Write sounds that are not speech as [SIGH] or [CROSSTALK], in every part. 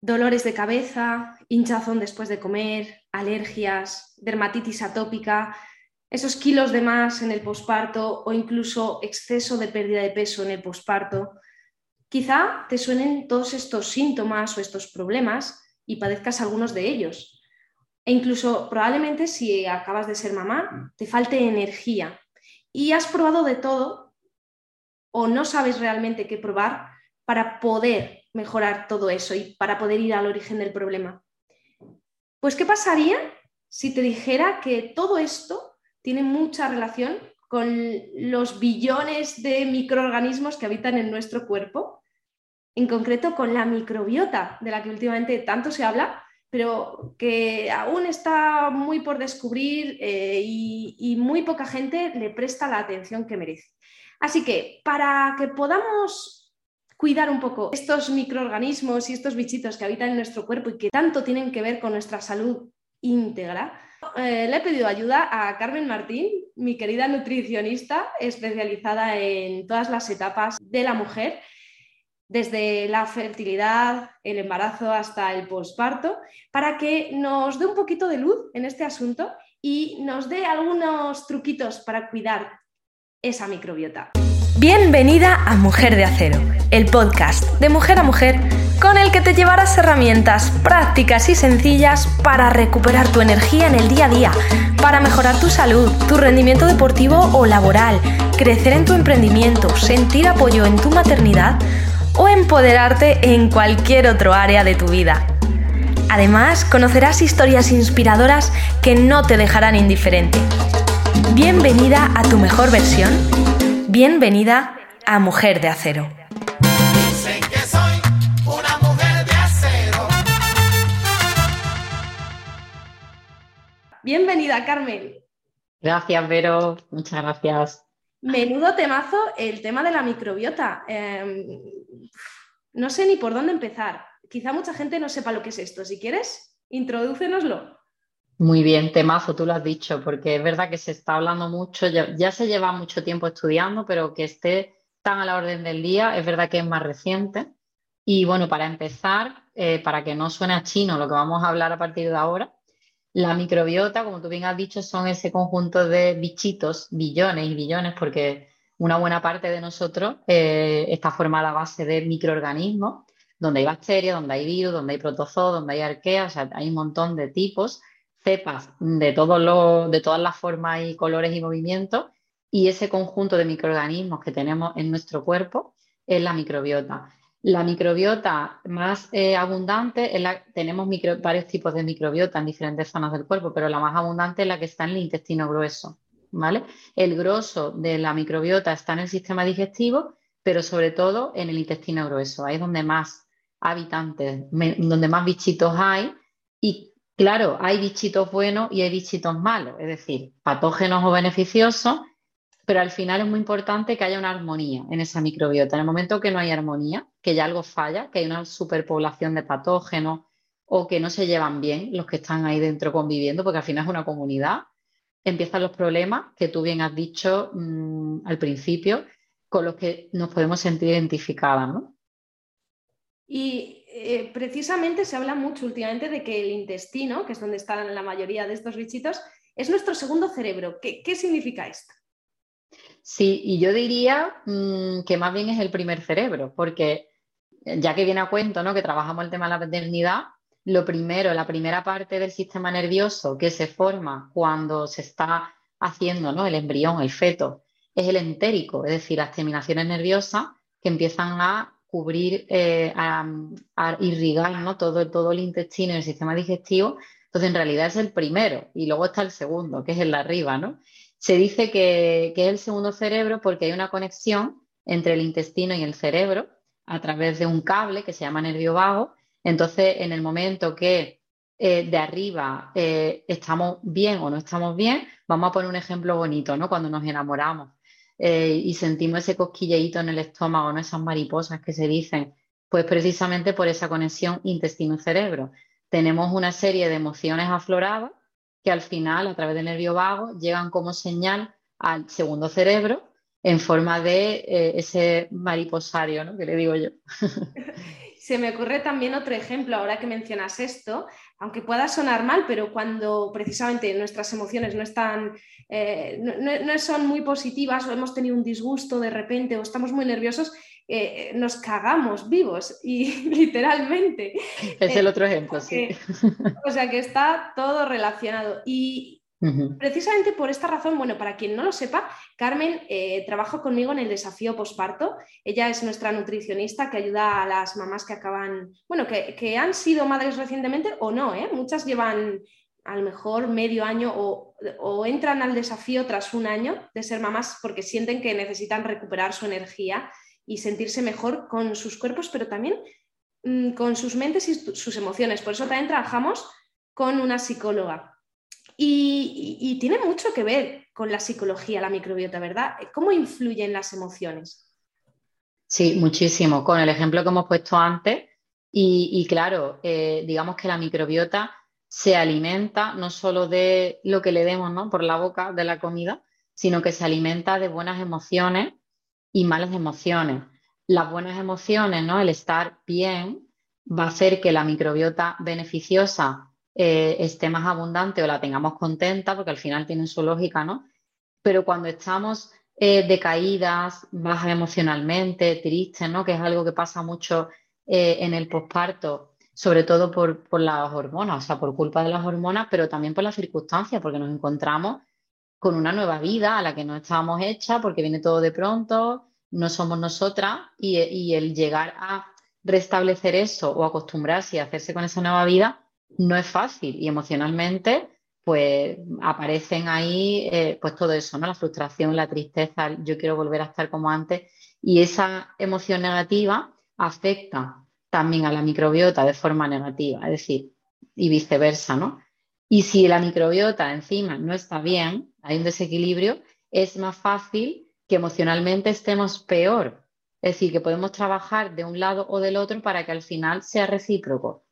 dolores de cabeza, hinchazón después de comer, alergias, dermatitis atópica, esos kilos de más en el posparto o incluso exceso de pérdida de peso en el posparto. Quizá te suenen todos estos síntomas o estos problemas y padezcas algunos de ellos. E incluso probablemente si acabas de ser mamá, te falte energía y has probado de todo o no sabes realmente qué probar para poder mejorar todo eso y para poder ir al origen del problema. Pues, ¿qué pasaría si te dijera que todo esto tiene mucha relación con los billones de microorganismos que habitan en nuestro cuerpo, en concreto con la microbiota, de la que últimamente tanto se habla, pero que aún está muy por descubrir eh, y, y muy poca gente le presta la atención que merece. Así que para que podamos cuidar un poco estos microorganismos y estos bichitos que habitan en nuestro cuerpo y que tanto tienen que ver con nuestra salud íntegra, eh, le he pedido ayuda a Carmen Martín, mi querida nutricionista especializada en todas las etapas de la mujer, desde la fertilidad, el embarazo hasta el posparto, para que nos dé un poquito de luz en este asunto y nos dé algunos truquitos para cuidar esa microbiota. Bienvenida a Mujer de Acero, el podcast de mujer a mujer con el que te llevarás herramientas prácticas y sencillas para recuperar tu energía en el día a día, para mejorar tu salud, tu rendimiento deportivo o laboral, crecer en tu emprendimiento, sentir apoyo en tu maternidad o empoderarte en cualquier otro área de tu vida. Además, conocerás historias inspiradoras que no te dejarán indiferente. Bienvenida a tu mejor versión. Bienvenida a Mujer de Acero. Bienvenida, Carmen. Gracias, Vero. Muchas gracias. Menudo temazo el tema de la microbiota. Em, no sé ni por dónde empezar. Quizá mucha gente no sepa lo que es esto. Si quieres, introdúcenoslo. Muy bien, temazo, tú lo has dicho, porque es verdad que se está hablando mucho, ya, se lleva mucho tiempo estudiando, pero que esté tan a la orden del día, es verdad que es más reciente. Y bueno, para empezar, eh, para que no suene a chino lo que vamos a hablar a partir de ahora, la microbiota, como tú bien has dicho, son ese conjunto de bichitos, billones y billones, porque una buena parte de nosotros eh, está formada a base de microorganismos, donde hay bacterias, donde hay virus, donde hay protozoos, donde hay arqueas, o sea, hay un montón de tipos cepas de, todos de todas las formas y colores y movimientos y ese conjunto de microorganismos que tenemos en nuestro cuerpo es la microbiota. La microbiota más eh, abundante, es la, tenemos varios tipos de microbiota en diferentes zonas del cuerpo, pero la más abundante es la que está en el intestino grueso. ¿vale? El grosso de la microbiota está en el sistema digestivo, pero sobre todo en el intestino grueso. Ahí es donde más habitantes, donde más bichitos hay y Claro, hay bichitos buenos y hay bichitos malos, es decir, patógenos o beneficiosos, pero al final es muy importante que haya una armonía en esa microbiota. En el momento que no hay armonía, que ya algo falla, que hay una superpoblación de patógenos o que no se llevan bien los que están ahí dentro conviviendo, porque al final es una comunidad, empiezan los problemas que tú bien has dicho mm, al principio, con los que nos podemos sentir identificadas, ¿no? Y eh, precisamente se habla mucho últimamente de que el intestino, que es donde están la mayoría de estos bichitos, es nuestro segundo cerebro. ¿Qué, significa esto? Sí, y yo diría mm, que más bien es el primer cerebro, porque ya que viene a cuento ¿no? que trabajamos el tema de la paternidad, lo primero, la primera parte del sistema nervioso que se forma cuando se está haciendo ¿no? el embrión, el feto, es el entérico, es decir, las terminaciones nerviosas que empiezan a cubrir, eh, a, irrigar ¿no? todo, todo el intestino y el sistema digestivo. Entonces, en realidad es el primero y luego está el segundo, que es el de arriba, ¿no? Se dice que, es el segundo cerebro porque hay una conexión entre el intestino y el cerebro a través de un cable que se llama nervio vago. Entonces, en el momento que eh, de arriba eh, estamos bien o no estamos bien, vamos a poner un ejemplo bonito, ¿no? Cuando nos enamoramos eh, y sentimos ese cosquilleíto en el estómago, ¿no? esas mariposas que se dicen, pues precisamente por esa conexión intestino-cerebro. Tenemos una serie de emociones afloradas que al final, a través del nervio vago, llegan como señal al segundo cerebro en forma de eh, ese mariposario, ¿no? Que le digo yo. [LAUGHS] se me ocurre también otro ejemplo ahora que mencionas esto, aunque pueda sonar mal, pero cuando precisamente nuestras emociones no están, eh, no, son muy positivas o hemos tenido un disgusto de repente o estamos muy nerviosos, eh, nos cagamos vivos y [LAUGHS] literalmente. Es el otro ejemplo, sí. o sea que está todo relacionado. Y, Precisamente por esta razón, bueno, para quien no lo sepa, Carmen eh, trabaja conmigo en el desafío posparto. Ella es nuestra nutricionista que ayuda a las mamás que acaban, bueno, que, han sido madres recientemente o no, ¿eh? muchas llevan a lo mejor medio año o, entran al desafío tras un año de ser mamás porque sienten que necesitan recuperar su energía y sentirse mejor con sus cuerpos, pero también mm, con sus mentes y sus emociones. Por eso también trabajamos con una psicóloga. Y, tiene mucho que ver con la psicología, la microbiota, ¿verdad? ¿Cómo influyen las emociones? Sí, muchísimo. Con el ejemplo que hemos puesto antes, y, claro, eh, digamos que la microbiota se alimenta no solo de lo que le demos ¿no? por la boca de la comida, sino que se alimenta de buenas emociones y malas emociones. Las buenas emociones, ¿no? el estar bien, va a hacer que la microbiota beneficiosa eh, esté más abundante o la tengamos contenta, porque al final tienen su lógica, ¿no? Pero cuando estamos eh, decaídas, bajas emocionalmente, tristes, ¿no? Que es algo que pasa mucho eh, en el posparto, sobre todo por, por, las hormonas, o sea, por culpa de las hormonas, pero también por las circunstancias, porque nos encontramos con una nueva vida a la que no estábamos hechas, porque viene todo de pronto, no somos nosotras, y, y el llegar a restablecer eso o acostumbrarse y hacerse con esa nueva vida, no es fácil y emocionalmente pues aparecen ahí eh, pues todo eso, ¿no? La frustración, la tristeza, yo quiero volver a estar como antes y esa emoción negativa afecta también a la microbiota de forma negativa, es decir, y viceversa, ¿no? Y si la microbiota encima no está bien, hay un desequilibrio, es más fácil que emocionalmente estemos peor. Es decir, que podemos trabajar de un lado o del otro para que al final sea recíproco.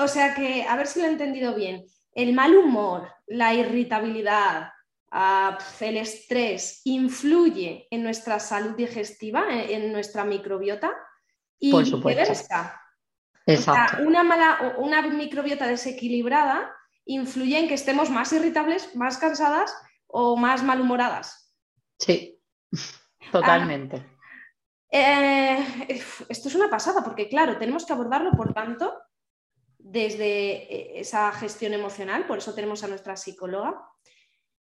O sea que, a ver si lo he entendido bien, el mal humor, la irritabilidad, ah, el estrés influye en nuestra salud digestiva, en, nuestra microbiota y Por supuesto. Exacto. una, mala, una microbiota desequilibrada influye en que estemos más irritables, más cansadas o más malhumoradas. Sí, [LAUGHS] totalmente. Ah, eh, esto es una pasada porque, claro, tenemos que abordarlo, por tanto, desde eh, esa gestión emocional, por eso tenemos a nuestra psicóloga.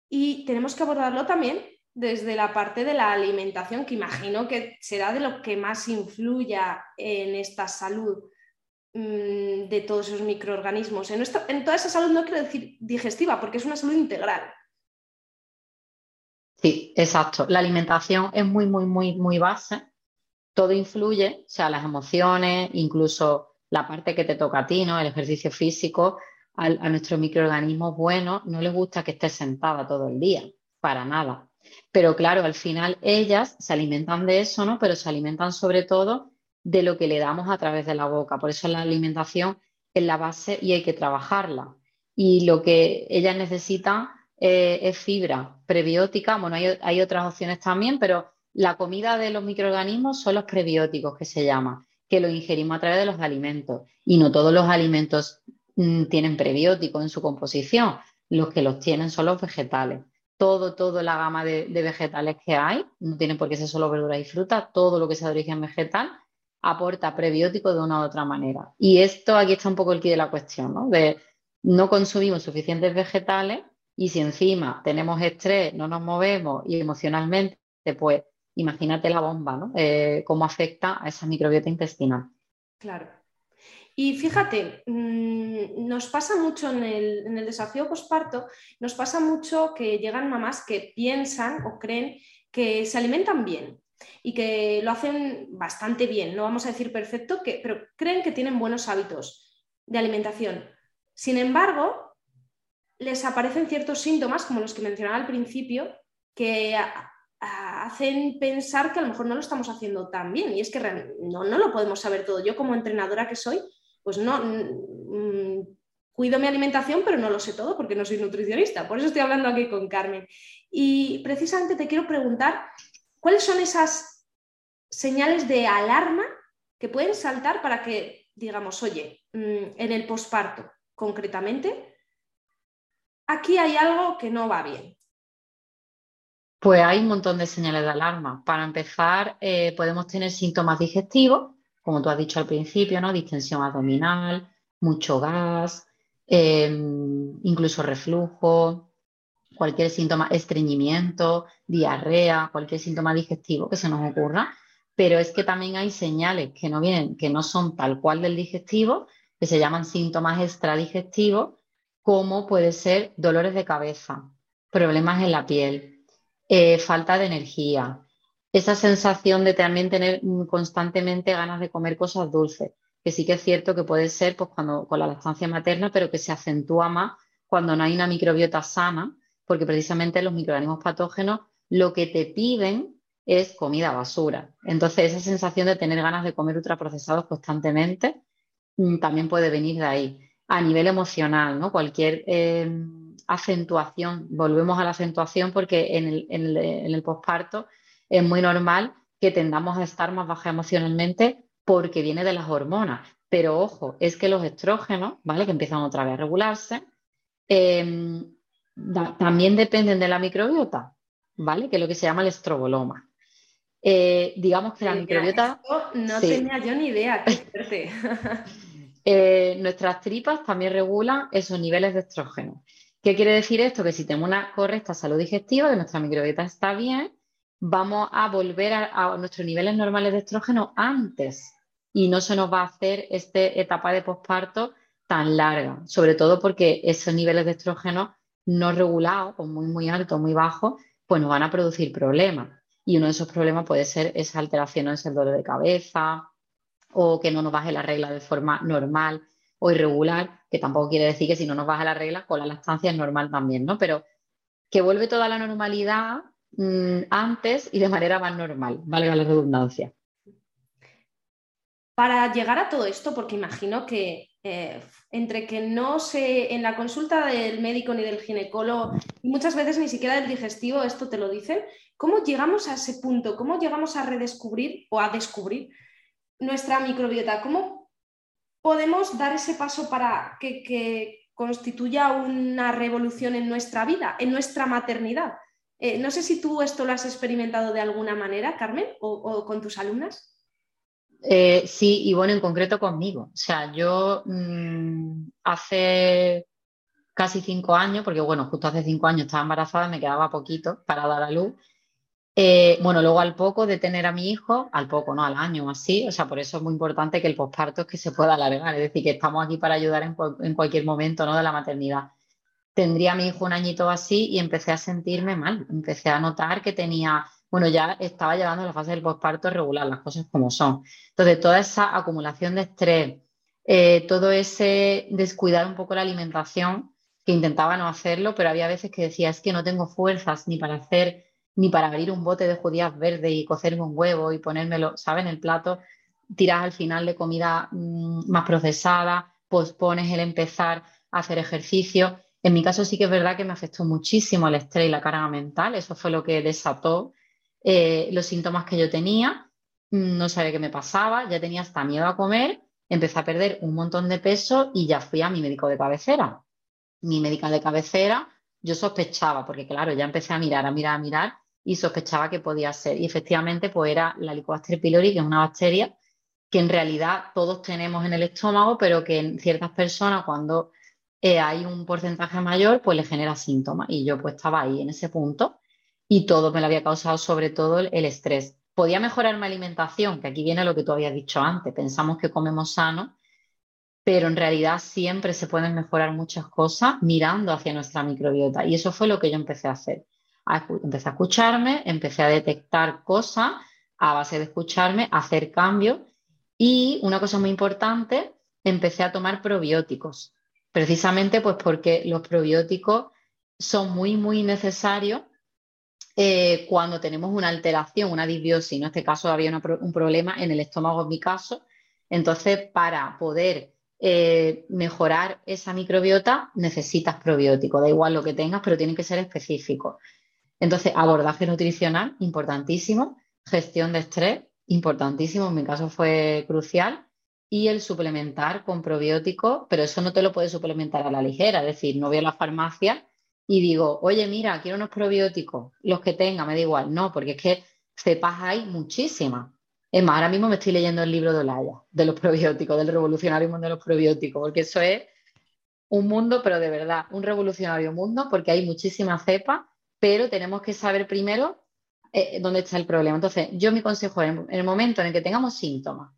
Y tenemos que abordarlo también desde la parte de la alimentación, que imagino que será de lo que más influya en esta salud mm, de todos esos microorganismos. En, en toda esa salud no quiero decir digestiva, porque es una salud integral. Sí, exacto. La alimentación es muy, muy, muy, muy base. Todo influye, o sea, las emociones, incluso la parte que te toca a ti, ¿no? El ejercicio físico, a, nuestro microorganismo bueno no les gusta que estés sentada todo el día, para nada. Pero claro, al final ellas se alimentan de eso, ¿no? Pero se alimentan sobre todo de lo que le damos a través de la boca. Por eso la alimentación es la base y hay que trabajarla. Y lo que ellas necesitan eh, es fibra prebiótica. Bueno, hay, hay, otras opciones también, pero la comida de los microorganismos son los prebióticos que se llama que lo ingerimos a través de los alimentos. Y no todos los alimentos mm, tienen prebióticos en su composición. Los que los tienen son los vegetales. Todo, toda la gama de, vegetales que hay, no tienen por qué ser solo verduras y frutas, todo lo que sea de origen vegetal aporta prebióticos de una u otra manera. Y esto aquí está un poco el quid de la cuestión, ¿no? De no consumimos suficientes vegetales y si encima tenemos estrés, no nos movemos y emocionalmente, pues imagínate la bomba, ¿no? Eh, cómo afecta a esa microbiota intestinal. Claro. Y fíjate, mm, nos pasa mucho en el, desafío posparto, nos pasa mucho que llegan mamás que piensan o creen que se alimentan bien y que lo hacen bastante bien, no vamos a decir perfecto, que, pero creen que tienen buenos hábitos de alimentación. Sin embargo, les aparecen ciertos síntomas, como los que mencionaba al principio, que hacen pensar que a lo mejor no lo estamos haciendo tan bien. Y es que no, no lo podemos saber todo. Yo como entrenadora que soy, pues no mm, cuido mi alimentación, pero no lo sé todo porque no soy nutricionista. Por eso estoy hablando aquí con Carmen. Y precisamente te quiero preguntar, ¿cuáles son esas señales de alarma que pueden saltar para que, digamos, oye, mm, en el posparto concretamente, aquí hay algo que no va bien. Pues hay un montón de señales de alarma. Para empezar, eh, podemos tener síntomas digestivos, como tú has dicho al principio, ¿no? Distensión abdominal, mucho gas, em, incluso reflujo, cualquier síntoma, estreñimiento, diarrea, cualquier síntoma digestivo que se nos ocurra. Pero es que también hay señales que no vienen, que no son tal cual del digestivo, que se llaman síntomas extradigestivos, como puede ser dolores de cabeza, problemas en la piel, eh, falta de energía, esa sensación de también tener constantemente ganas de comer cosas dulces, que sí que es cierto que puede ser pues, cuando, con la lactancia materna, pero que se acentúa más cuando no hay una microbiota sana, porque precisamente los microorganismos patógenos lo que te piden es comida basura. Entonces, esa sensación de tener ganas de comer ultraprocesados constantemente mm, también puede venir de ahí. A nivel emocional, ¿no? Cualquier eh, acentuación, volvemos a la acentuación porque en el, en el posparto es muy normal que tendamos a estar más baja emocionalmente porque viene de las hormonas. Pero ojo, es que los estrógenos, ¿vale? Que empiezan otra vez a regularse, em, también dependen de la microbiota, ¿vale? Que es lo que se llama el estroboloma. Eh, digamos que la microbiota. no tenía yo ni idea, qué [LAUGHS] eh, nuestras tripas también regulan esos niveles de estrógeno. ¿Qué quiere decir esto? Que si tenemos una correcta salud digestiva, que nuestra microbiota está bien, vamos a volver a, nuestros niveles normales de estrógeno antes y no se nos va a hacer esta etapa de posparto tan larga, sobre todo porque esos niveles de estrógeno no regulados o muy, muy altos, muy bajos, pues nos van a producir problemas. Y uno de esos problemas puede ser esa alteración en el dolor de cabeza o que no nos baje la regla de forma normal o irregular, que tampoco quiere decir que si no nos baja la regla, con la lactancia es normal también, ¿no? Pero que vuelve toda la normalidad Mm, antes y de manera más normal, valga la redundancia. Para llegar a todo esto, porque imagino que eh, entre que no sé, en la consulta del médico ni del ginecólogo, muchas veces ni siquiera del digestivo, esto te lo dicen, ¿cómo llegamos a ese punto? ¿Cómo llegamos a redescubrir o a descubrir nuestra microbiota? ¿Cómo podemos dar ese paso para que constituya una revolución en nuestra vida, en nuestra maternidad? Eh, no sé si tú esto lo has experimentado de alguna manera, Carmen, o, con tus alumnas. Eh, sí, y bueno, en concreto conmigo. O sea, yo mm, hace casi cinco años, porque bueno, justo hace cinco años estaba embarazada, me quedaba poquito para dar a luz. Eh, bueno, luego al poco de tener a mi hijo, al poco, no al año así, o sea, por eso es muy importante que el posparto es que se pueda alargar, es decir, que estamos aquí para ayudar en, cualquier momento ¿no? de la maternidad tendría mi hijo un añito así y empecé a sentirme mal. Empecé a notar que tenía, bueno, ya estaba llevando la fase del posparto regular, las cosas como son. Entonces, toda esa acumulación de estrés, eh, todo ese descuidar un poco la alimentación, que intentaba no hacerlo, pero había veces que decía, es que no tengo fuerzas ni para hacer, ni para abrir un bote de judías verdes y cocerme un huevo y ponérmelo, ¿sabes? En el plato, tiras al final de comida mm, más procesada, pospones el empezar a hacer ejercicio en mi caso sí que es verdad que me afectó muchísimo el estrés y la carga mental, eso fue lo que desató eh, los síntomas que yo tenía, mm, no sabía qué me pasaba, ya tenía hasta miedo a comer, empecé a perder un montón de peso y ya fui a mi médico de cabecera. Mi médica de cabecera, yo sospechaba, porque claro, ya empecé a mirar, a mirar, a mirar y sospechaba que podía ser. Y efectivamente, pues era la Helicobacter pylori, que es una bacteria que en realidad todos tenemos en el estómago, pero que en ciertas personas cuando eh, hay un porcentaje mayor, pues le genera síntomas. Y yo pues estaba ahí en ese punto y todo me lo había causado sobre todo el, estrés. Podía mejorar mi alimentación, que aquí viene lo que tú habías dicho antes. Pensamos que comemos sano, pero en realidad siempre se pueden mejorar muchas cosas mirando hacia nuestra microbiota. Y eso fue lo que yo empecé a hacer. empecé a escucharme, empecé a detectar cosas a base de escucharme, a hacer cambios. Y una cosa muy importante, empecé a tomar probióticos precisamente pues porque los probióticos son muy, muy necesarios eh, cuando tenemos una alteración, una disbiosis. En este caso había un problema en el estómago, en mi caso. Entonces, para poder eh, mejorar esa microbiota, necesitas probiótico. Da igual lo que tengas, pero tiene que ser específico. Entonces, abordaje nutricional, importantísimo, gestión de estrés importantísimo, en mi caso fue crucial, y el suplementar con probióticos, pero eso no te lo puedes suplementar a la ligera, es decir, no voy a la farmacia y digo, oye, mira, quiero unos probióticos, los que tenga, me da igual, no, porque es que cepas hay muchísimas. Es más, ahora mismo me estoy leyendo el libro de Olaya, de los probióticos, del revolucionario mundo de los probióticos, porque eso es un mundo, pero de verdad, un revolucionario mundo, porque hay muchísimas cepas, pero tenemos que saber primero eh, dónde está el problema. Entonces, yo mi consejo en el momento en el que tengamos síntomas,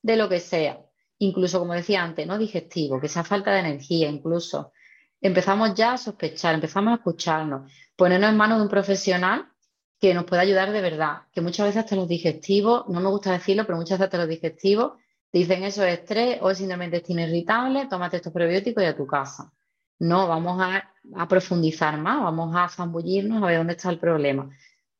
de lo que sea, incluso como decía antes, no digestivo, que sea falta de energía, incluso, empezamos ya a sospechar, empezamos a escucharnos, ponernos en manos de un profesional que nos pueda ayudar de verdad, que muchas veces hasta los digestivos, no me gusta decirlo, pero muchas veces hasta los digestivos dicen eso es estrés o es síndrome de intestino irritable, tómate estos probióticos y a tu casa. No, vamos a, profundizar más, vamos a zambullirnos a ver dónde está el problema.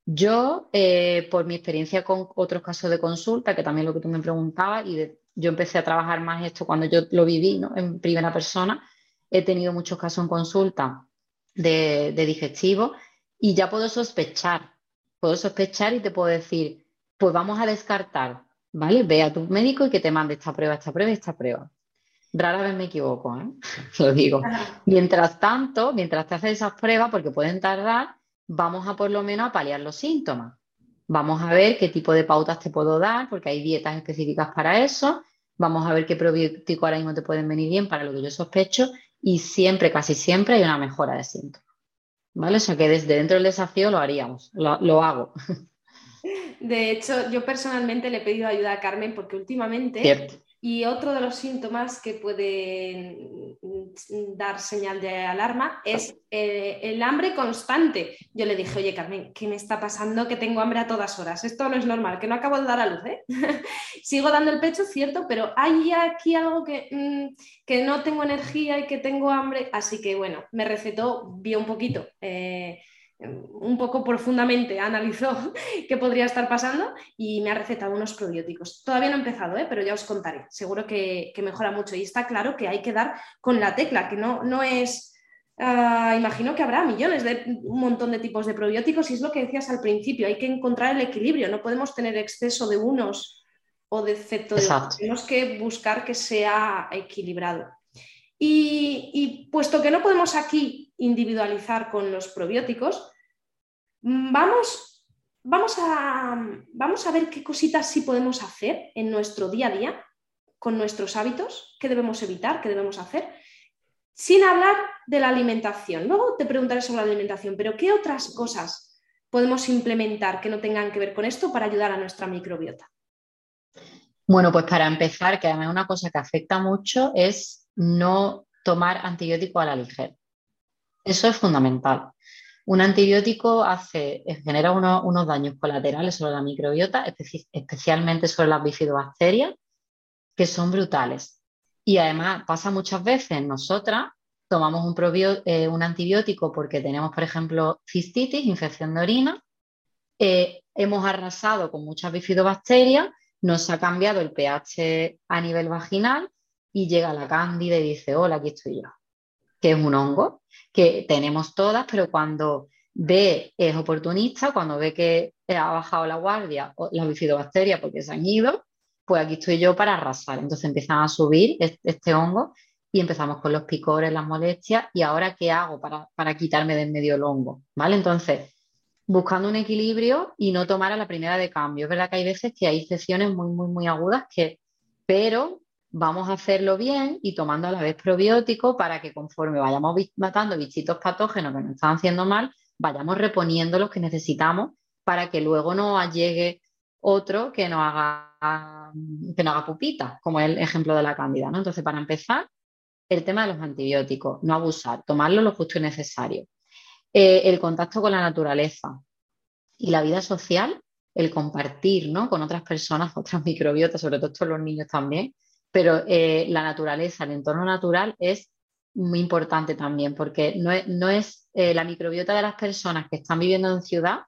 Yo, eh, por mi experiencia con otros casos de consulta, que también lo que tú me preguntabas, y yo empecé a trabajar más esto cuando yo lo viví en primera persona, he tenido muchos casos en consulta de, de digestivo y ya puedo sospechar puedo sospechar y te puedo decir, pues vamos a descartar, ¿vale? Ve a tu médico y que te mande esta prueba, esta prueba y esta prueba. Rara vez me equivoco, ¿eh? [LAUGHS] Lo digo. Mientras tanto, mientras te haces esas pruebas, porque pueden tardar, vamos a por lo menos a paliar los síntomas. Vamos a ver qué tipo de pautas te puedo dar, porque hay dietas específicas para eso. Vamos a ver qué probiótico ahora mismo te pueden venir bien para lo que yo sospecho. Y siempre, casi siempre, hay una mejora de síntomas. ¿Vale? O sea que desde dentro del desafío lo haríamos, lo, hago. [LAUGHS] De hecho, yo personalmente le he pedido ayuda a Carmen porque últimamente y otro de los síntomas que pueden dar señal de alarma es eh, el hambre constante. Yo le dije, oye Carmen, ¿qué me está pasando? Que tengo hambre a todas horas. Esto no es normal, que no acabo de dar a luz. ¿eh? [LAUGHS] Sigo dando el pecho, cierto, pero hay aquí algo que, mm, que, no tengo energía y que tengo hambre. Así que bueno, me recetó, vi un poquito. Eh, un poco profundamente analizó [LAUGHS] qué podría estar pasando y me ha recetado unos probióticos. Todavía no he empezado, ¿eh? pero ya os contaré. Seguro que, mejora mucho y está claro que hay que dar con la tecla, que no, no es... Ah, imagino que habrá millones de un montón de tipos de probióticos y es lo que decías al principio, hay que encontrar el equilibrio, no podemos tener exceso de unos o defecto de otros, tenemos que buscar que sea equilibrado. Y, puesto que no podemos aquí individualizar con los probióticos, vamos, vamos, a, vamos a ver qué cositas sí podemos hacer en nuestro día a día con nuestros hábitos, qué debemos evitar, qué debemos hacer, sin hablar de la alimentación. Luego te preguntaré sobre la alimentación, pero ¿qué otras cosas podemos implementar que no tengan que ver con esto para ayudar a nuestra microbiota? Bueno, pues para empezar, que además una cosa que afecta mucho es no tomar antibiótico a la ligera. Eso es fundamental. Un antibiótico hace, genera unos daños colaterales sobre la microbiota, especialmente sobre las bifidobacterias, que son brutales. Y además pasa muchas veces, nosotras tomamos un, eh, antibiótico porque tenemos, por ejemplo, cistitis, infección de orina, eh, hemos arrasado con muchas bifidobacterias, nos ha cambiado el pH a nivel vaginal y llega la cándida y dice, hola, aquí estoy yo, que es un hongo que tenemos todas, pero cuando ve, es oportunista, cuando ve que ha bajado la guardia, la bifidobacteria porque se han ido, pues aquí estoy yo para arrasar. Entonces empiezan a subir este, hongo y empezamos con los picores, las molestias, y ahora qué hago para, para quitarme de en medio el hongo, ¿vale? Entonces, buscando un equilibrio y no tomar a la primera de cambio. Es verdad que hay veces que hay sesiones muy, muy, muy agudas que, pero vamos a hacerlo bien y tomando a la vez probióticos para que conforme vayamos matando bichitos patógenos que nos están haciendo mal, vayamos reponiendo los que necesitamos para que luego no llegue otro que nos haga, que no haga pupita, como el ejemplo de la cándida. ¿no? Entonces, para empezar, el tema de los antibióticos, no abusar, tomarlo lo justo y necesario. Eh, el contacto con la naturaleza y la vida social, el compartir ¿no? con otras personas, otras microbiotas, sobre todo los niños también, pero eh, la naturaleza, el entorno natural es muy importante también, porque no es, no es eh, la microbiota de las personas que están viviendo en ciudad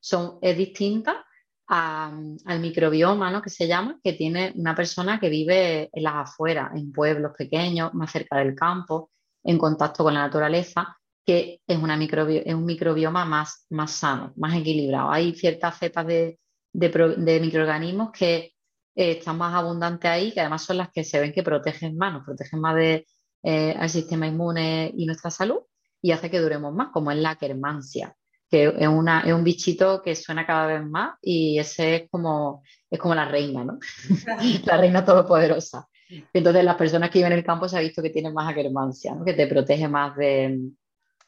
son, es distinta al microbioma, ¿no? que se llama, que tiene una persona que vive en las afueras, en pueblos pequeños, más cerca del campo, en contacto con la naturaleza, que es, una es un microbioma más, más sano, más equilibrado. Hay ciertas cepas de, de, microorganismos que eh, están más abundantes ahí, que además son las que se ven que protegen más, nos protegen más del eh, sistema inmune y nuestra salud y hace que duremos más, como es la quermancia, que es, una, es un bichito que suena cada vez más y ese es como, es como la reina, ¿no? [LAUGHS] la reina todopoderosa. Entonces las personas que viven en el campo se ha visto que tienen más quermancia, ¿no? que te protege más de,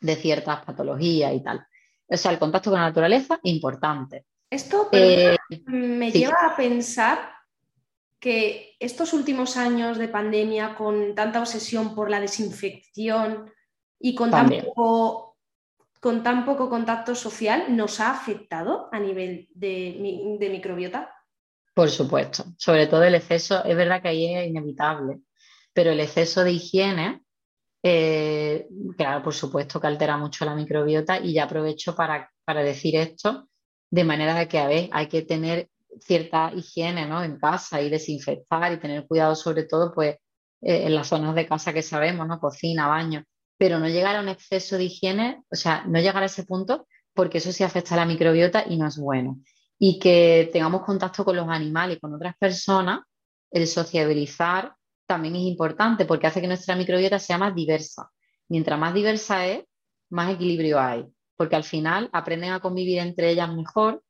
de ciertas patologías y tal. O sea, el contacto con la naturaleza, importante. Esto eh, me lleva a pensar que estos últimos años de pandemia, con tanta obsesión por la desinfección y con tan, poco, con tan poco contacto social, ¿nos ha afectado a nivel de, de microbiota? Por supuesto, sobre todo el exceso, es verdad que ahí es inevitable, pero el exceso de higiene eh, claro, por supuesto que altera mucho la microbiota y ya aprovecho para, decir esto de manera de que, a ver, hay que tener cierta higiene ¿no? en casa y desinfectar y tener cuidado sobre todo pues eh, en las zonas de casa que sabemos, ¿no? cocina, baño, pero no llegar a un exceso de higiene, o sea, no llegar a ese punto porque eso sí afecta a la microbiota y no es bueno. Y que tengamos contacto con los animales y con otras personas, el sociabilizar también es importante porque hace que nuestra microbiota sea más diversa. Mientras más diversa es, más equilibrio hay, porque al final aprenden a convivir entre ellas mejor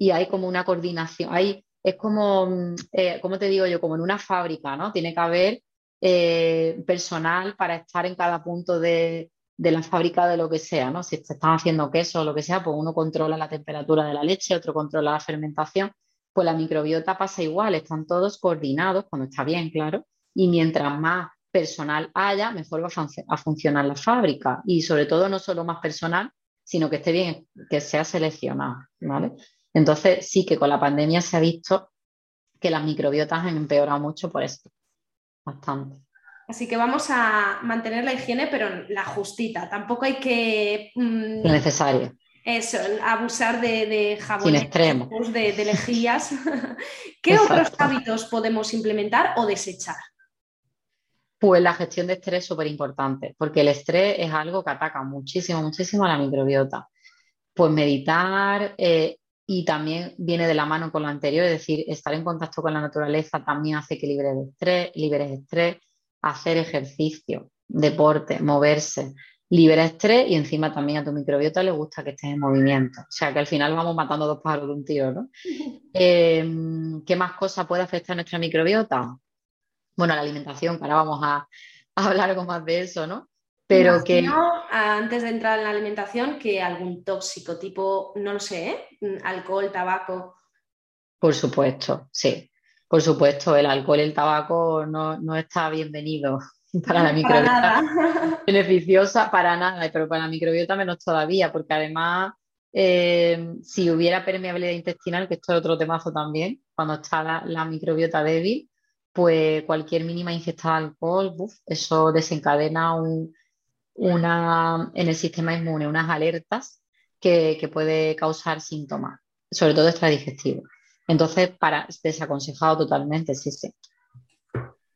y hay como una coordinación. Hay, es como, mm, eh, te digo yo? Como en una fábrica, ¿no? Tiene que haber eh, personal para estar en cada punto de, de, la fábrica de lo que sea, ¿no? Si se están haciendo queso o lo que sea, pues uno controla la temperatura de la leche, otro controla la fermentación. Pues la microbiota pasa igual, están todos coordinados, cuando está bien, claro, y mientras más personal haya, mejor va a, funcionar la fábrica y sobre todo no solo más personal, sino que esté bien, que sea seleccionado, ¿vale? Entonces sí que con la pandemia se ha visto que las microbiotas han empeorado mucho por esto, bastante. Así que vamos a mantener la higiene, pero la justita. Tampoco hay que... Mm, necesario. Eso, abusar de, de jabones, de, de lejías. [LAUGHS] ¿Qué otros hábitos podemos implementar o desechar? Pues la gestión de estrés es súper importante, porque el estrés es algo que ataca muchísimo, muchísimo a la microbiota. Pues meditar eh, y también viene de la mano con lo anterior, es decir, estar en contacto con la naturaleza también hace que libres de estrés, liberes estrés, hacer ejercicio, deporte, moverse, libera estrés y encima también a tu microbiota le gusta que estés en movimiento. O sea que al final vamos matando dos pájaros de un tiro, ¿no? [LAUGHS] Eh, ¿Qué más cosas puede afectar a nuestra microbiota? bueno, la alimentación, que ahora vamos a, hablar algo más de eso, ¿no? Pero que... Antes de entrar en la alimentación, que algún tóxico tipo, no lo sé, ¿eh? Mm, alcohol, tabaco. Por supuesto, sí. Por supuesto, el alcohol y el tabaco no, está bienvenido [LAUGHS] para la microbiota. [LAUGHS] [LAUGHS] Beneficiosa para nada, pero para la microbiota menos todavía, porque además, eh, si hubiera permeabilidad intestinal, que esto es otro temazo también, cuando está la microbiota débil, pues cualquier mínima ingesta de alcohol, eso desencadena una, en el sistema inmune unas alertas que, puede causar síntomas, sobre todo extradigestivo. Entonces, para desaconsejado totalmente, sí, sí.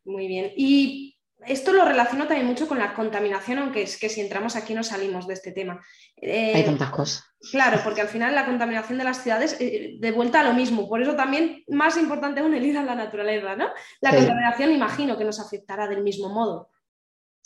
Muy bien. Y esto lo relaciono también mucho con la contaminación, aunque es que si entramos aquí no salimos de este tema. Hay eh, tantas cosas. Claro, porque al final la contaminación de las ciudades, eh, de vuelta a lo mismo, por eso también más importante aún el ir a la naturaleza, ¿no? La contaminación imagino que nos afectará del mismo modo.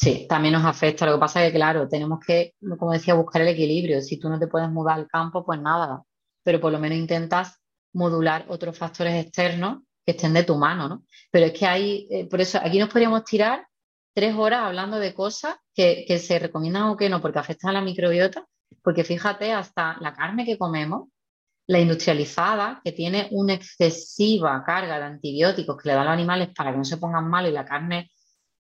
Sí, también nos afecta. Lo que pasa es que, claro, tenemos que, como decía, buscar el equilibrio. Si tú no te puedes mudar al campo, pues nada, pero por lo menos intentas modular otros factores externos que estén de tu mano, ¿no? Pero es que hay, eh, por eso aquí nos podríamos tirar tres horas hablando de cosas que, se recomiendan o que no, porque afectan a la microbiota, porque fíjate, hasta la carne que comemos, la industrializada, que tiene una excesiva carga de antibióticos que le dan a los animales para que no se pongan mal y la carne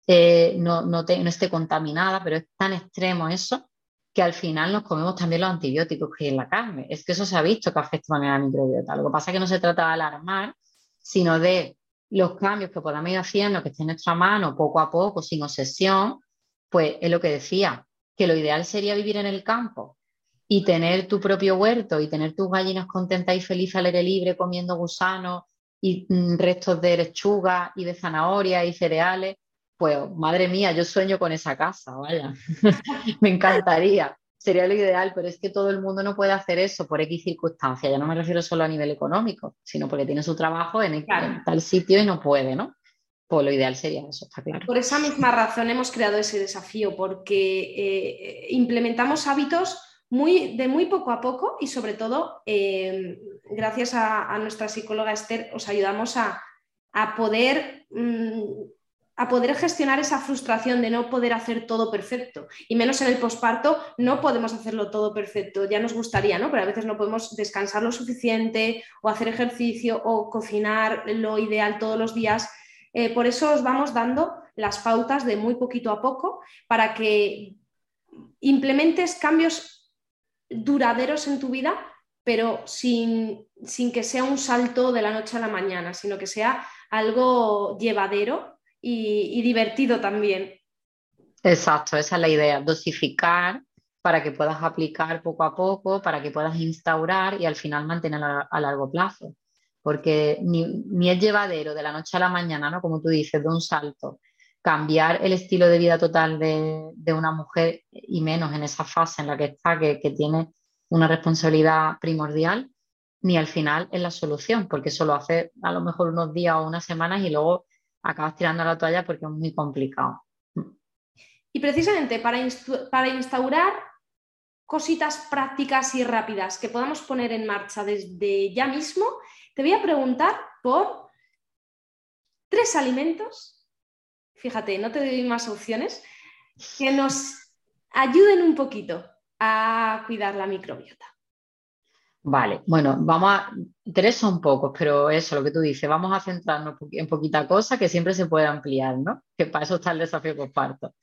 no, no, esté contaminada, pero es tan extremo eso que al final nos comemos también los antibióticos que hay en la carne. Es que eso se ha visto que afecta a la microbiota. Lo que pasa es que no se trata de alarmar, sino de los cambios que podamos ir haciendo, que esté en nuestra mano poco a poco, sin obsesión, pues es lo que decía, que lo ideal sería vivir en el campo y tener tu propio huerto y tener tus gallinas contentas y felices al aire libre comiendo gusanos y mm, restos de lechuga y de zanahoria y cereales, pues madre mía, yo sueño con esa casa, vaya, [LAUGHS] me encantaría. sería lo ideal, pero es que todo el mundo no puede hacer eso por X circunstancias. Ya no me refiero solo a nivel económico, sino porque tiene su trabajo en, tal sitio y no puede, ¿no? Pues lo ideal sería eso, está claro. Por esa misma razón hemos creado ese desafío, porque eh, implementamos hábitos muy, de muy poco a poco y sobre todo, eh, gracias a, nuestra psicóloga Esther, os ayudamos a, poder... Mm, a poder gestionar esa frustración de no poder hacer todo perfecto. Y menos en el posparto, no podemos hacerlo todo perfecto. Ya nos gustaría, ¿no? Pero a veces no podemos descansar lo suficiente o hacer ejercicio o cocinar lo ideal todos los días. Eh, por eso os vamos dando las pautas de muy poquito a poco para que implementes cambios duraderos en tu vida, pero sin, sin que sea un salto de la noche a la mañana, sino que sea algo llevadero y, divertido también. Exacto, esa es la idea, dosificar para que puedas aplicar poco a poco, para que puedas instaurar y al final mantener a, largo plazo. Porque ni, es llevadero de la noche a la mañana, ¿no? Como tú dices, de un salto, cambiar el estilo de vida total de, una mujer y menos en esa fase en la que está, que, que, tiene una responsabilidad primordial, ni al final es la solución, porque solo hace a lo mejor unos días o unas semanas y luego acabas tirando la toalla porque es muy complicado. Y precisamente para, instaurar cositas prácticas y rápidas que podamos poner en marcha desde ya mismo, te voy a preguntar por tres alimentos, fíjate, no te doy más opciones, que nos ayuden un poquito a cuidar la microbiota. Vale, bueno, vamos a. Tres son pocos, pero eso, lo que tú dices, vamos a centrarnos en poquita cosa que siempre se puede ampliar, ¿no? [LAUGHS] Que para eso está el desafío parto.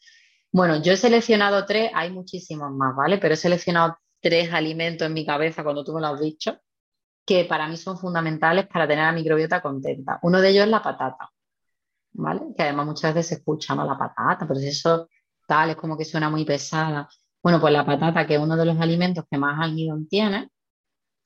Bueno, yo he seleccionado tres, hay muchísimos más, ¿vale? Pero he seleccionado tres alimentos en mi cabeza cuando tú me lo has dicho, que para mí son fundamentales para tener la microbiota contenta. Uno de ellos es la patata, ¿vale? Que además muchas veces se escucha, ¿no? La patata, pero eso tal, es como que suena muy pesada. Bueno, pues la patata, que es uno de los alimentos que más almidón tiene,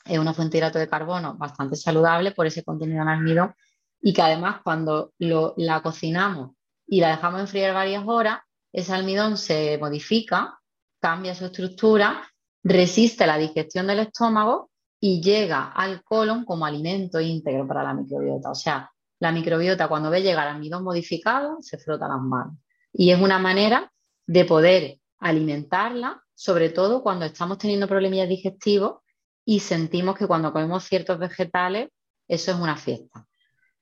es una fuente de hidrato de carbono bastante saludable por ese contenido en almidón y que además cuando la cocinamos y la dejamos enfriar varias horas, ese almidón se modifica, cambia su estructura, resiste la digestión del estómago y llega al colon como alimento íntegro para la microbiota. O sea, la microbiota cuando ve llegar almidón modificado se frota las manos. Y es una manera de poder alimentarla, sobre todo cuando estamos teniendo problemas digestivos y sentimos que cuando comemos ciertos vegetales, eso es una fiesta.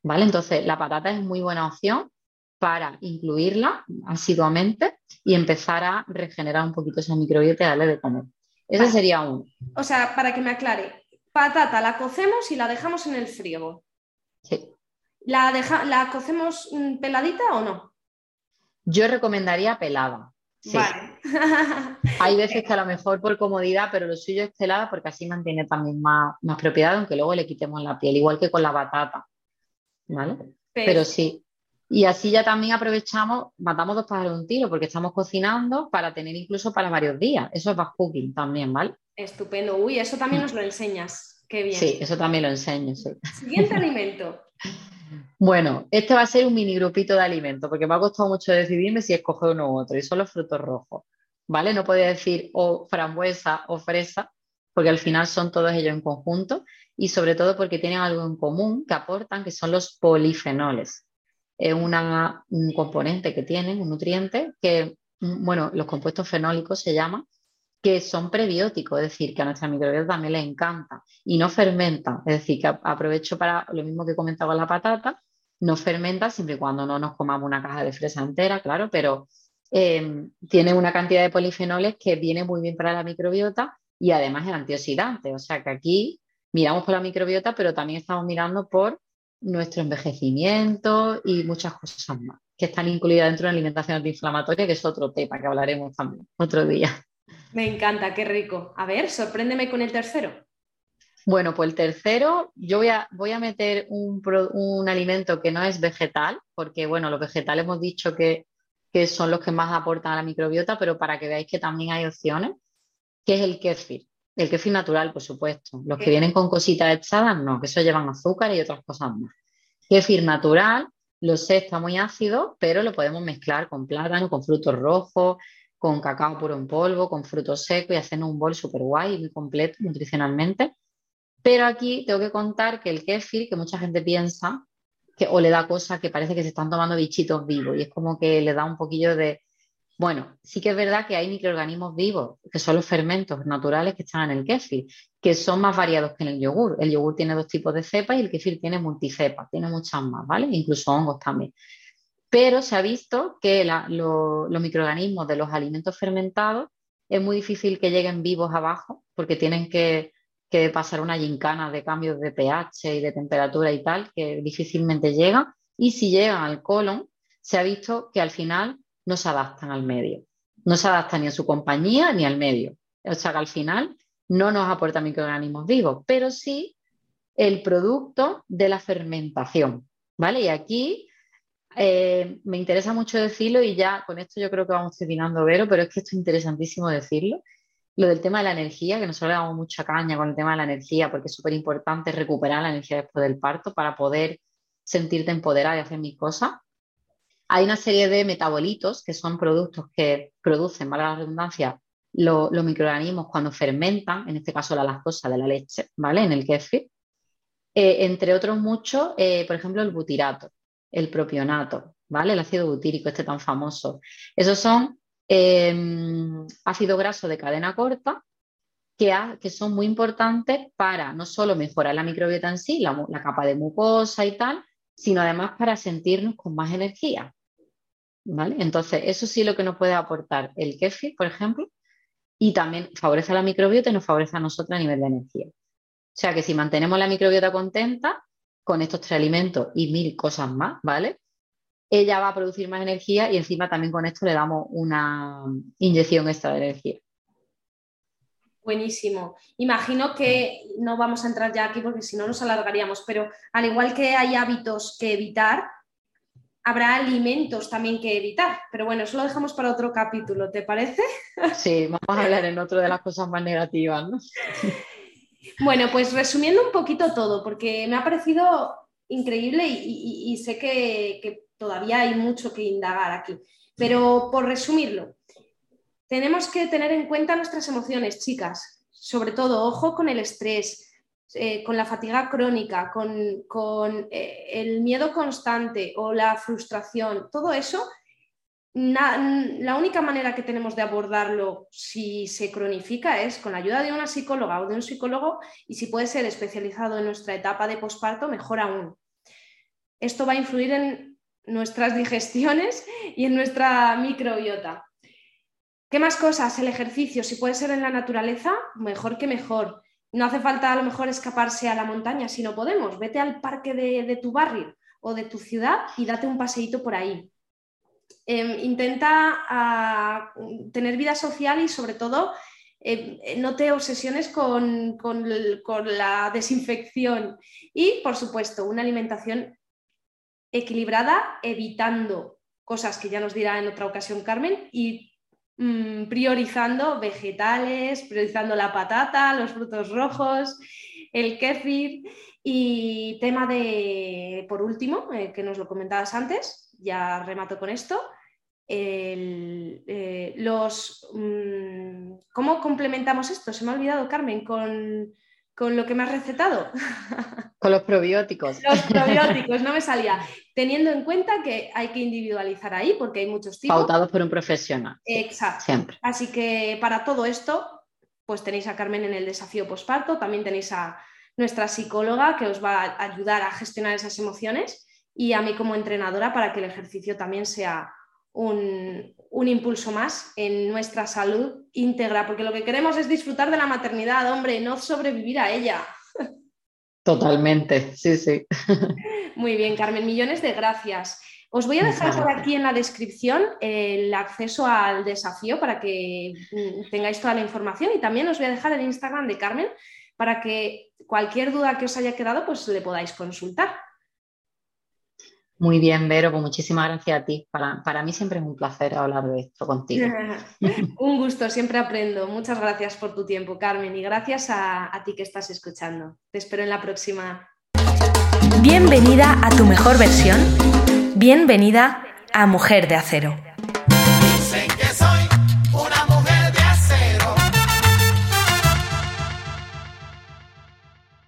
¿Vale? Entonces, la patata es muy buena opción para incluirla asiduamente y empezar a regenerar un poquito esa microbiota y darle de comer. Ese sería uno. O sea, para que me aclare, patata la cocemos y la dejamos en el frigo. Sí. ¿La, ¿La cocemos mm, peladita o no? Yo recomendaría pelada. Vale. [LAUGHS] Hay veces que a lo mejor por comodidad, pero lo suyo es pelada porque así mantiene también más, más propiedad, aunque luego le quitemos la piel, igual que con la batata. ¿Vale? Pero sí. Y así ya también aprovechamos, matamos dos pájaros de un tiro, porque estamos cocinando para tener incluso para varios días. Eso es back cooking también, ¿vale? Estupendo. Uy, eso también nos lo enseñas. Qué bien. Sí, eso también lo enseño, sí. Siguiente alimento. [LAUGHS] Bueno, este va a ser un mini grupito de alimentos, porque me ha costado mucho decidirme si escoger uno u otro, y son los frutos rojos, ¿vale? No podía decir o frambuesa o fresa, porque al final son todos ellos en conjunto, y sobre todo porque tienen algo en común que aportan, que son los polifenoles. Es una, un componente que tienen, un nutriente, que, bueno, los compuestos fenólicos se llaman, que son prebióticos, es decir, que a nuestra microbiota también le encanta y no fermenta, es decir, que aprovecho para lo mismo que comentaba la patata, no fermenta siempre y cuando no nos comamos una caja de fresa entera, claro, pero em, tiene una cantidad de polifenoles que viene muy bien para la microbiota y además es antioxidante, o sea que aquí miramos por la microbiota, pero también estamos mirando por nuestro envejecimiento y muchas cosas más que están incluidas dentro de la alimentación antiinflamatoria, que es otro tema que hablaremos también otro día. Me encanta, qué rico. A ver, sorpréndeme con el tercero. Bueno, pues el tercero, yo voy a, voy a meter un, alimento que no es vegetal, porque bueno, los vegetales hemos dicho que, son los que más aportan a la microbiota, pero para que veáis que también hay opciones, que es el kéfir. El kéfir natural, por supuesto. Los que vienen con cositas echadas, no, que eso llevan azúcar y otras cosas más. Kéfir natural, lo sé, está muy ácido, pero lo podemos mezclar con plátano, con frutos rojos, con cacao puro en polvo, con frutos secos y haciendo un bol súper guay muy completo nutricionalmente. Pero aquí tengo que contar que el kéfir, que mucha gente piensa, que o le da cosas que parece que se están tomando bichitos vivos y es como que le da un poquillo de... Bueno, sí que es verdad que hay microorganismos vivos, que son los fermentos naturales que están en el kéfir, que son más variados que en el yogur. El yogur tiene dos tipos de cepas y el kéfir tiene multicepas, tiene muchas más, ¿vale? Incluso hongos también. Pero se ha visto que los microorganismos de los alimentos fermentados es muy difícil que lleguen vivos abajo porque tienen que pasar una gincana de cambios de pH y de temperatura y tal, que difícilmente llegan. Y si llegan al colon, se ha visto que al final no se adaptan al medio. No se adaptan ni a su compañía ni al medio. O sea que al final no nos aporta microorganismos vivos, pero sí el producto de la fermentación. ¿Vale? Y aquí eh, me interesa mucho decirlo y ya con esto yo creo que vamos terminando, Vero, pero es que esto es interesantísimo decirlo lo del tema de la energía, que nosotros le damos mucha caña con el tema de la energía, porque es súper importante recuperar la energía después del parto para poder sentirte empoderada y hacer mis cosas. Hay una serie de metabolitos que son productos que producen, valga la redundancia, los microorganismos cuando fermentan, en este caso la lactosa de la leche, ¿vale? En el kéfir. Eh, entre otros muchos, eh, por ejemplo, el butirato, el propionato, ¿vale? El ácido butírico, este tan famoso. Esos son Em, ácido graso de cadena corta, que, que, son muy importantes para no solo mejorar la microbiota en sí, la, capa de mucosa y tal, sino además para sentirnos con más energía. ¿Vale? Entonces, eso sí lo que nos puede aportar el kefir, por ejemplo, y también favorece a la microbiota y nos favorece a nosotros a nivel de energía. O sea que si mantenemos la microbiota contenta con estos tres alimentos y mil cosas más, ¿vale? ella va a producir más energía y encima también con esto le damos una inyección extra de energía. Buenísimo. Imagino que no vamos a entrar ya aquí porque si no nos alargaríamos, pero al igual que hay hábitos que evitar, habrá alimentos también que evitar. Pero bueno, eso lo dejamos para otro capítulo, ¿te parece? Sí, vamos a hablar en otro de las [LAUGHS] cosas más negativas. ¿no? Bueno, pues resumiendo un poquito todo, porque me ha parecido increíble y, sé que todavía hay mucho que indagar aquí. Pero por resumirlo, tenemos que tener en cuenta nuestras emociones, chicas. Sobre todo, ojo con el estrés, eh, con la fatiga crónica, con, eh, el miedo constante o la frustración. Todo eso, la única manera que tenemos de abordarlo si se cronifica es con la ayuda de una psicóloga o de un psicólogo y si puede ser especializado en nuestra etapa de posparto, mejor aún. Esto va a influir en nuestras [LAUGHS] digestiones y en nuestra microbiota. ¿Qué más cosas? El ejercicio, si puede ser en la naturaleza, mejor que mejor. No hace falta a lo mejor escaparse a la montaña si no podemos. Vete al parque de, tu barrio o de tu ciudad y date un paseíto por ahí. Em, intenta ah, tener vida social y sobre todo em, no te obsesiones con, con, la desinfección. Y, por supuesto, una alimentación equilibrada, evitando cosas que ya nos dirá en otra ocasión Carmen y mm, priorizando vegetales, priorizando la patata, los frutos rojos, el kéfir. Y tema de, por último, eh, que nos lo comentabas antes, ya remato con esto, eh, los, mm, ¿cómo complementamos esto? Se me ha olvidado, Carmen, con con lo que me has recetado. [LAUGHS] Con los probióticos. Los [LAUGHS] probióticos, no me salía. Teniendo en cuenta que hay que individualizar ahí porque hay muchos tipos. Pautados por un profesional. Exacto. Siempre. Así que para todo esto, pues tenéis a Carmen en el desafío posparto, también tenéis a nuestra psicóloga que os va a ayudar a gestionar esas emociones y a mí como entrenadora para que el ejercicio también sea un, impulso más en nuestra salud íntegra, porque lo que queremos es disfrutar de la maternidad, hombre, no sobrevivir a ella. Totalmente, sí, sí. [LAUGHS] Muy bien, Carmen, millones de gracias. Os voy a dejar por aquí en la descripción el acceso al desafío para que mm, tengáis toda la información y también os voy a dejar el Instagram de Carmen para que cualquier duda que os haya quedado pues le podáis consultar. Muy bien, Vero, pues muchísimas gracias a ti. Para, mí siempre es un placer hablar de esto contigo. [LAUGHS] un gusto, siempre aprendo. Muchas gracias por tu tiempo, Carmen, y gracias a, a ti que estás escuchando. Te espero en la próxima. Bienvenida a tu mejor versión. Bienvenida a Mujer de Acero.